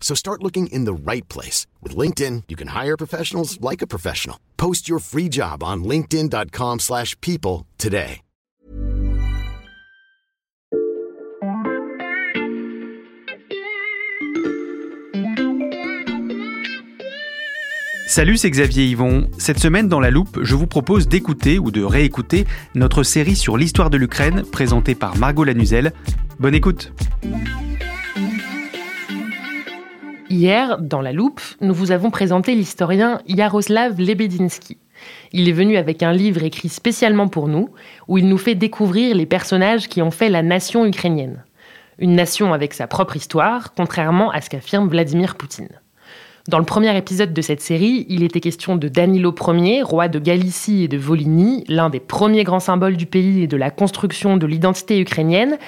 So start looking in the right place. With LinkedIn, you can hire professionals like a professional. Post your free job on linkedin.com slash people today. Salut, c'est Xavier Yvon. Cette semaine dans la loupe, je vous propose d'écouter ou de réécouter notre série sur l'histoire de l'Ukraine présentée par Margot Lanuzel. Bonne écoute. Hier, dans la loupe, nous vous avons présenté l'historien Yaroslav Lebedinsky. Il est venu avec un livre écrit spécialement pour nous, où il nous fait découvrir les personnages qui ont fait la nation ukrainienne. Une nation avec sa propre histoire, contrairement à ce qu'affirme Vladimir Poutine. Dans le premier épisode de cette série, il était question de Danilo Ier, roi de Galicie et de Volhynie, l'un des premiers grands symboles du pays et de la construction de l'identité ukrainienne.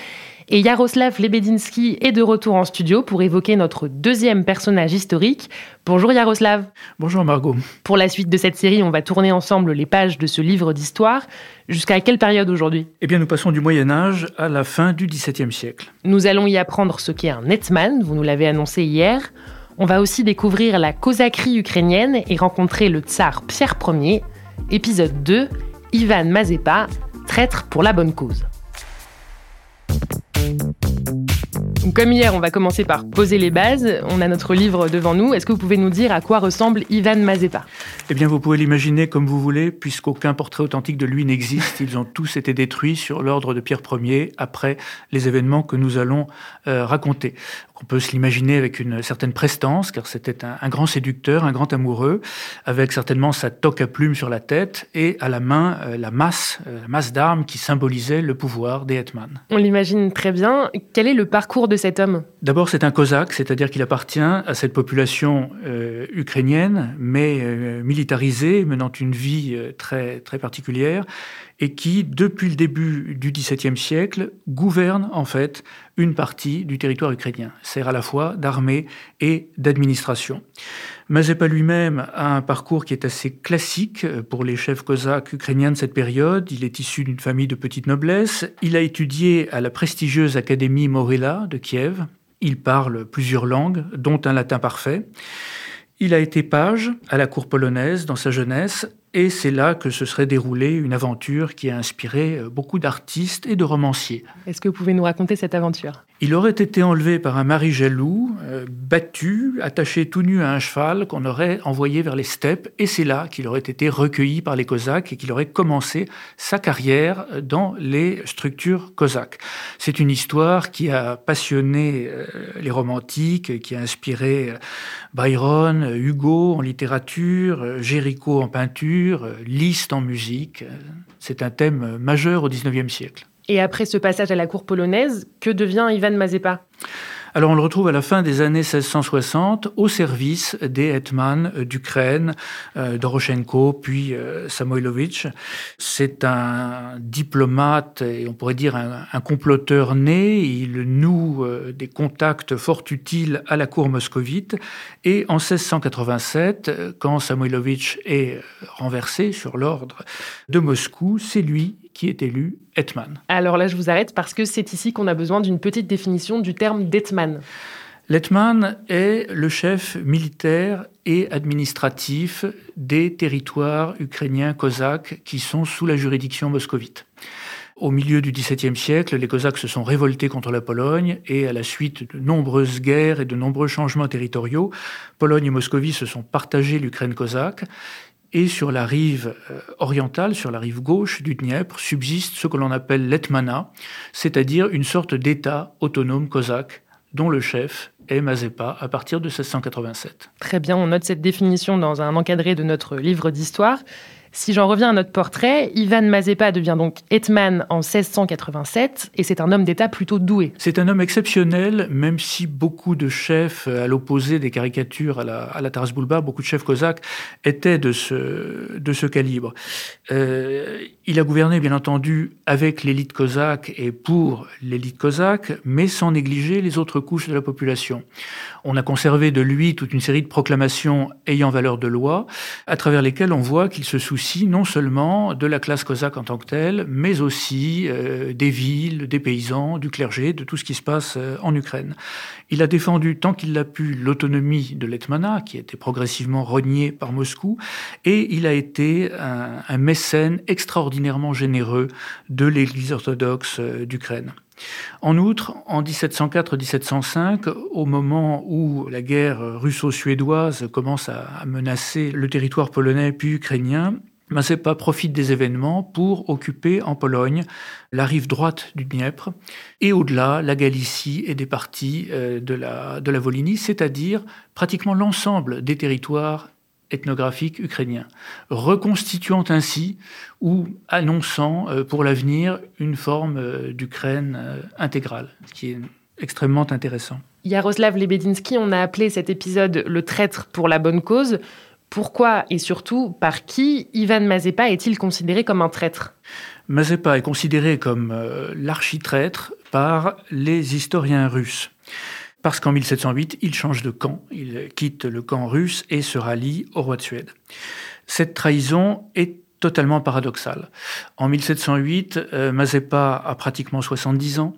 Et Yaroslav Lebedinsky est de retour en studio pour évoquer notre deuxième personnage historique. Bonjour Yaroslav. Bonjour Margot. Pour la suite de cette série, on va tourner ensemble les pages de ce livre d'histoire. Jusqu'à quelle période aujourd'hui? Eh bien, nous passons du Moyen Âge à la fin du XVIIe siècle. Nous allons y apprendre ce qu'est un hetman, vous nous l'avez annoncé hier. On va aussi découvrir la cosaquerie ukrainienne et rencontrer le tsar Pierre Ier. Épisode 2, Ivan Mazepa, traître pour la bonne cause. Comme hier, on va commencer par poser les bases. On a notre livre devant nous. Est-ce que vous pouvez nous dire à quoi ressemble Ivan Mazepa Eh bien, vous pouvez l'imaginer comme vous voulez, puisqu'aucun portrait authentique de lui n'existe. Ils ont tous été détruits sur l'ordre de Pierre Ier après les événements que nous allons euh, raconter. On peut se l'imaginer avec une certaine prestance, car c'était un, un, grand séducteur, un grand amoureux, avec certainement sa toque à plumes sur la tête et à la main euh, la masse, euh, la masse d'armes qui symbolisait le pouvoir des hetman. On l'imagine très bien. Quel est le parcours de cet homme? D'abord, c'est un cosaque, c'est-à-dire qu'il appartient à cette population euh, ukrainienne, mais militarisée, menant une vie très, très particulière, et qui, depuis le début du XVIIe siècle, gouverne en fait une partie du territoire ukrainien, sert à la fois d'armée et d'administration. Mazepa lui-même a un parcours qui est assez classique pour les chefs cosaques ukrainiens de cette période. Il est issu d'une famille de petite noblesse. Il a étudié à la prestigieuse Académie Morella de Kiev. Il parle plusieurs langues, dont un latin parfait. Il a été page à la cour polonaise dans sa jeunesse et c'est là que se serait déroulée une aventure qui a inspiré euh, beaucoup d'artistes et de romanciers. Est-ce que vous pouvez nous raconter cette aventure? Il aurait été enlevé par un mari jaloux, euh, battu, attaché tout nu à un cheval qu'on aurait envoyé vers les steppes, et c'est là qu'il aurait été recueilli par les Cosaques et qu'il aurait commencé sa carrière dans les structures cosaques. C'est une histoire qui a passionné euh, les romantiques, qui a inspiré Byron, Hugo en littérature, Géricault en peinture, Liszt en musique. C'est un thème majeur au XIXe siècle. Et après ce passage à la cour polonaise, que devient Ivan Mazepa alors on le retrouve à la fin des années 1660 au service des hetman d'Ukraine, euh, Doroshenko, puis euh, Samoilovitch. C'est un diplomate et on pourrait dire un, un comploteur né. Il noue euh, des contacts fort utiles à la cour moscovite. Et en 1687, quand Samoilovitch est renversé sur l'ordre de Moscou, c'est lui qui est élu hetman. Alors là, je vous arrête parce que c'est ici qu'on a besoin d'une petite définition du terme d'hetman. L'hetman est le chef militaire et administratif des territoires ukrainiens cosaques qui sont sous la juridiction moscovite. Au milieu du XVIIe siècle, les Cosaques se sont révoltés contre la Pologne et à la suite de nombreuses guerres et de nombreux changements territoriaux, Pologne et Moscovie se sont partagés l'Ukraine cosaque. Et sur la rive euh, orientale, sur la rive gauche du Dniepr, subsiste ce que l'on appelle l'Etmana, c'est-à-dire une sorte d'État autonome cosaque dont le chef est Mazepa à partir de 1687. Très bien, on note cette définition dans un encadré de notre livre d'histoire. Si j'en reviens à notre portrait, Ivan Mazepa devient donc hetman en 1687 et c'est un homme d'État plutôt doué. C'est un homme exceptionnel, même si beaucoup de chefs, à l'opposé des caricatures à la, à la Taras Bulba, beaucoup de chefs cosaques étaient de ce, de ce calibre. Euh, il a gouverné, bien entendu, avec l'élite cosaque et pour l'élite cosaque, mais sans négliger les autres couches de la population. On a conservé de lui toute une série de proclamations ayant valeur de loi, à travers lesquelles on voit qu'il se soucie non seulement de la classe cosaque en tant que telle, mais aussi euh, des villes, des paysans, du clergé, de tout ce qui se passe euh, en Ukraine. Il a défendu tant qu'il l'a pu l'autonomie de l'Etmana, qui a été progressivement reniée par Moscou, et il a été un, mécène extraordinairement généreux de l'Église orthodoxe euh, d'Ukraine. En outre, en 1704-1705, au moment où la guerre russo-suédoise commence à menacer le territoire polonais puis ukrainien, Mazepa profite des événements pour occuper en Pologne la rive droite du Dniepr et au-delà la Galicie et des parties euh, de la, de la Volhynie, c'est-à-dire pratiquement l'ensemble des territoires ethnographiques ukrainiens, reconstituant ainsi ou annonçant euh, pour l'avenir une forme euh, d'Ukraine intégrale, ce qui est extrêmement intéressant. Yaroslav Lebedinsky, on a appelé cet épisode le traître pour la bonne cause. Pourquoi et surtout par qui Ivan Mazepa est-il considéré comme un traître? Mazepa est considéré comme euh, l'architraître par les historiens russes. Parce qu'en 1708, il change de camp, il quitte le camp russe et se rallie au roi de Suède. Cette trahison est totalement paradoxale. En 1708, euh, Mazepa a pratiquement 70 ans,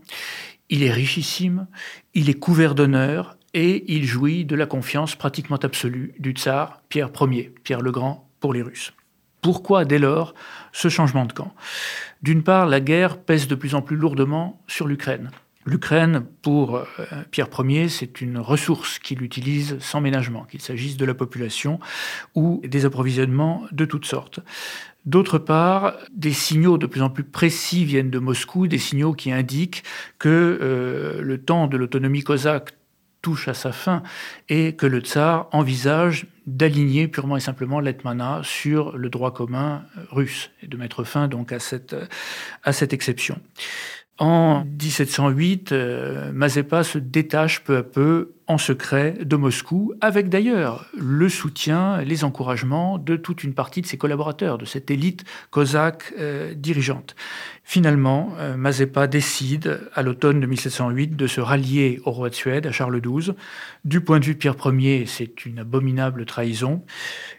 il est richissime, il est couvert d'honneur, et il jouit de la confiance pratiquement absolue du tsar Pierre Ier, Pierre le Grand pour les Russes. Pourquoi dès lors ce changement de camp? D'une part, la guerre pèse de plus en plus lourdement sur l'Ukraine. L'Ukraine, pour euh, Pierre Ier, c'est une ressource qu'il utilise sans ménagement, qu'il s'agisse de la population ou des approvisionnements de toutes sortes. D'autre part, des signaux de plus en plus précis viennent de Moscou, des signaux qui indiquent que euh, le temps de l'autonomie cosaque touche à sa fin et que le tsar envisage d'aligner purement et simplement l'Etmana sur le droit commun russe et de mettre fin donc à cette, à cette exception. En 1708, euh, Mazepa se détache peu à peu en secret de Moscou, avec d'ailleurs le soutien, les encouragements de toute une partie de ses collaborateurs, de cette élite cosaque euh, dirigeante. Finalement, euh, Mazepa décide, à l'automne de 1708, de se rallier au roi de Suède, à Charles XII. Du point de vue de Pierre Ier, c'est une abominable trahison,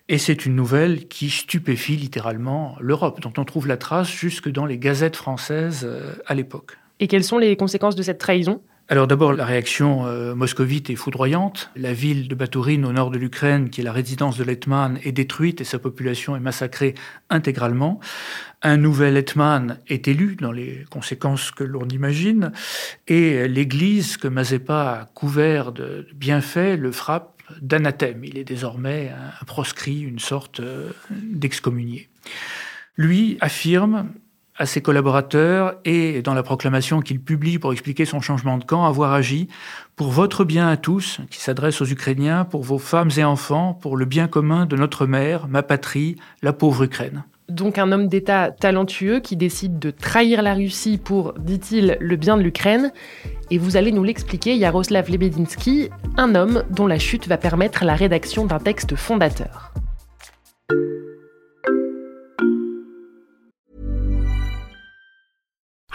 et c'est une nouvelle qui stupéfie littéralement l'Europe, dont on trouve la trace jusque dans les gazettes françaises euh, à l'époque. Et quelles sont les conséquences de cette trahison? Alors d'abord, la réaction euh, moscovite est foudroyante. La ville de Batourine, au nord de l'Ukraine, qui est la résidence de l'Hetman, est détruite et sa population est massacrée intégralement. Un nouvel Hetman est élu, dans les conséquences que l'on imagine, et l'église que Mazepa a couvert de bienfaits le frappe d'anathème. Il est désormais un proscrit, une sorte euh, d'excommunié. Lui affirme à ses collaborateurs et dans la proclamation qu'il publie pour expliquer son changement de camp, avoir agi pour votre bien à tous, qui s'adresse aux Ukrainiens, pour vos femmes et enfants, pour le bien commun de notre mère, ma patrie, la pauvre Ukraine. Donc un homme d'État talentueux qui décide de trahir la Russie pour, dit-il, le bien de l'Ukraine. Et vous allez nous l'expliquer, Yaroslav Lebedinsky, un homme dont la chute va permettre la rédaction d'un texte fondateur.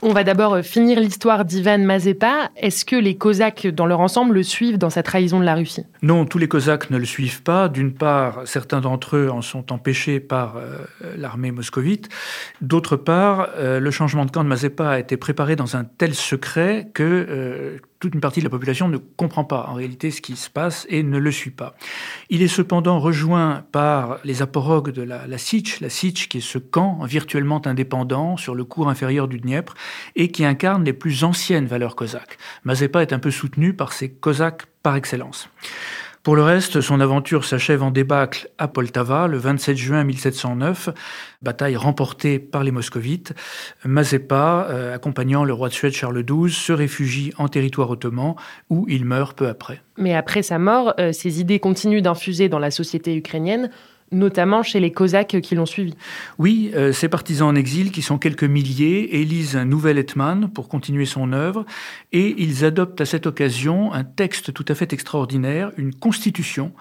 On va d'abord euh, finir l'histoire d'Ivan Mazepa. Est-ce que les Cosaques dans leur ensemble le suivent dans sa trahison de la Russie? Non, tous les Cosaques ne le suivent pas. D'une part, certains d'entre eux en sont empêchés par euh, l'armée moscovite. D'autre part, euh, le changement de camp de Mazepa a été préparé dans un tel secret que toute une partie de la population ne comprend pas en réalité ce qui se passe et ne le suit pas. Il est cependant rejoint par les aporogues de la, la Sich, la Sich qui est ce camp virtuellement indépendant sur le cours inférieur du Dniepr et qui incarne les plus anciennes valeurs cosaques. Mazepa est un peu soutenu par ces cosaques par excellence. Pour le reste, son aventure s'achève en débâcle à Poltava le 27 juin 1709, bataille remportée par les moscovites. Mazepa, euh, accompagnant le roi de Suède Charles XII, se réfugie en territoire ottoman où il meurt peu après. Mais après sa mort, euh, ses idées continuent d'infuser dans la société ukrainienne notamment chez les Cosaques qui l'ont suivi. Oui, euh, ces partisans en exil, qui sont quelques milliers, élisent un nouvel Hetman pour continuer son œuvre, et ils adoptent à cette occasion un texte tout à fait extraordinaire, une constitution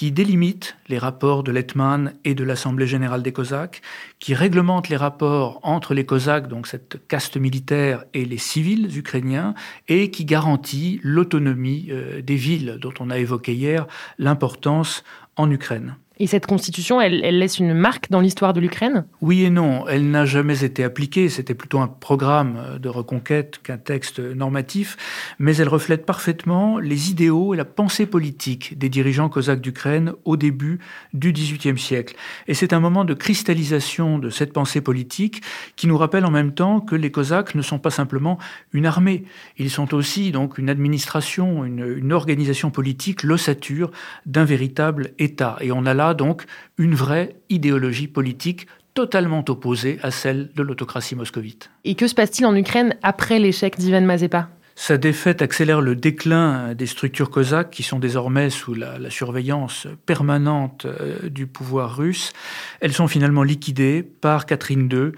qui délimite les rapports de l'Hetman et de l'Assemblée générale des Cosaques, qui réglemente les rapports entre les Cosaques, donc cette caste militaire, et les civils ukrainiens, et qui garantit l'autonomie euh, des villes dont on a évoqué hier l'importance en Ukraine. Et cette constitution, elle, laisse une marque dans l'histoire de l'Ukraine? Oui et non. Elle n'a jamais été appliquée. C'était plutôt un programme de reconquête qu'un texte normatif. Mais elle reflète parfaitement les idéaux et la pensée politique des dirigeants cosaques d'Ukraine au début du XVIIIe siècle. Et c'est un moment de cristallisation de cette pensée politique qui nous rappelle en même temps que les cosaques ne sont pas simplement une armée. Ils sont aussi donc une administration, une, une organisation politique, l'ossature d'un véritable État. Et on a là donc une vraie idéologie politique totalement opposée à celle de l'autocratie moscovite. Et que se passe-t-il en Ukraine après l'échec d'Ivan Mazepa sa défaite accélère le déclin des structures cosaques qui sont désormais sous la, la surveillance permanente euh, du pouvoir russe. Elles sont finalement liquidées par Catherine II,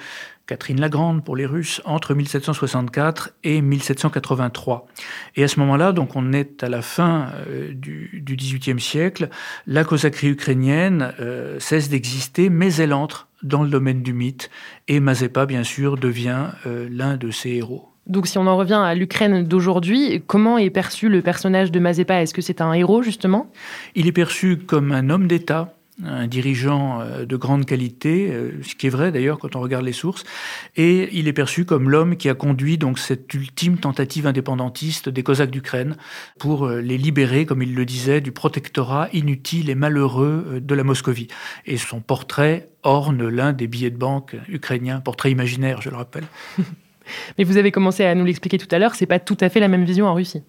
Catherine la Grande pour les Russes, entre 1764 et 1783. Et à ce moment-là, donc on est à la fin euh, du, XVIIIe siècle, la cosaquerie ukrainienne euh, cesse d'exister, mais elle entre dans le domaine du mythe, et Mazepa, bien sûr, devient euh, l'un de ses héros. Donc si on en revient à l'Ukraine d'aujourd'hui, comment est perçu le personnage de Mazepa? Est-ce que c'est un héros, justement? Il est perçu comme un homme d'État, un dirigeant euh, de grande qualité, euh, ce qui est vrai d'ailleurs quand on regarde les sources, et il est perçu comme l'homme qui a conduit donc cette ultime tentative indépendantiste des Cosaques d'Ukraine pour euh, les libérer, comme il le disait, du protectorat inutile et malheureux de la Moscovie. Et son portrait orne l'un des billets de banque ukrainiens, portrait imaginaire, je le rappelle. Mais vous avez commencé à nous l'expliquer tout à l'heure, c'est pas tout à fait la même vision en Russie.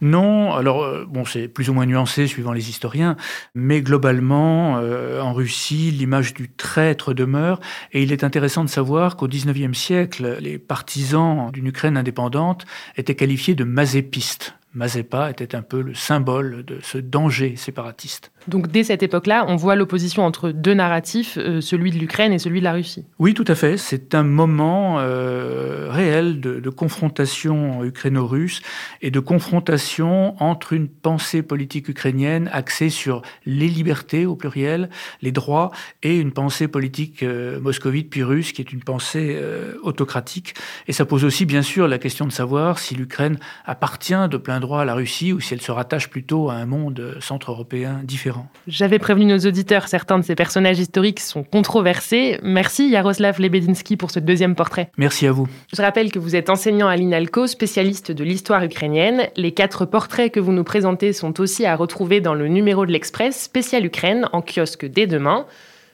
Non, alors euh, bon, c'est plus ou moins nuancé suivant les historiens, mais globalement, euh, en Russie, l'image du traître demeure, et il est intéressant de savoir qu'au XIXe siècle, les partisans d'une Ukraine indépendante étaient qualifiés de mazépistes. Mazepa était un peu le symbole de ce danger séparatiste. Donc dès cette époque-là, on voit l'opposition entre deux narratifs, euh, celui de l'Ukraine et celui de la Russie. Oui, tout à fait. C'est un moment euh, réel de, de confrontation ukraino-russe et de confrontation entre une pensée politique ukrainienne axée sur les libertés au pluriel, les droits, et une pensée politique euh, moscovite puis russe qui est une pensée autocratique. Et ça pose aussi bien sûr la question de savoir si l'Ukraine appartient de plein droit à la Russie ou si elle se rattache plutôt à un monde centre-européen différent. J'avais prévenu nos auditeurs, certains de ces personnages historiques sont controversés. Merci Yaroslav Lebedinsky pour ce deuxième portrait. Merci à vous. Je rappelle que vous êtes enseignant à l'INALCO, spécialiste de l'histoire ukrainienne. Les quatre portraits que vous nous présentez sont aussi à retrouver dans le numéro de l'Express spécial Ukraine en kiosque dès demain.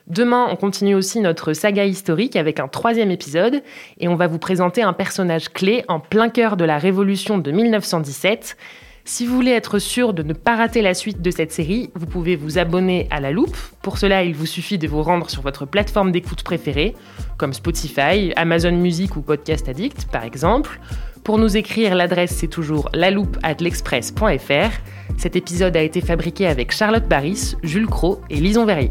Demain, on continue aussi notre saga historique avec un troisième épisode et on va vous présenter un personnage clé en plein cœur de la révolution de 1917. Si vous voulez être sûr de ne pas rater la suite de cette série, vous pouvez vous abonner à la loupe. Pour cela, il vous suffit de vous rendre sur votre plateforme d'écoute préférée, comme Spotify, Amazon Music ou Podcast Addict par exemple. Pour nous écrire, l'adresse c'est toujours l'express.fr. Cet épisode a été fabriqué avec Charlotte Baris, Jules Cro et Lison Verrier.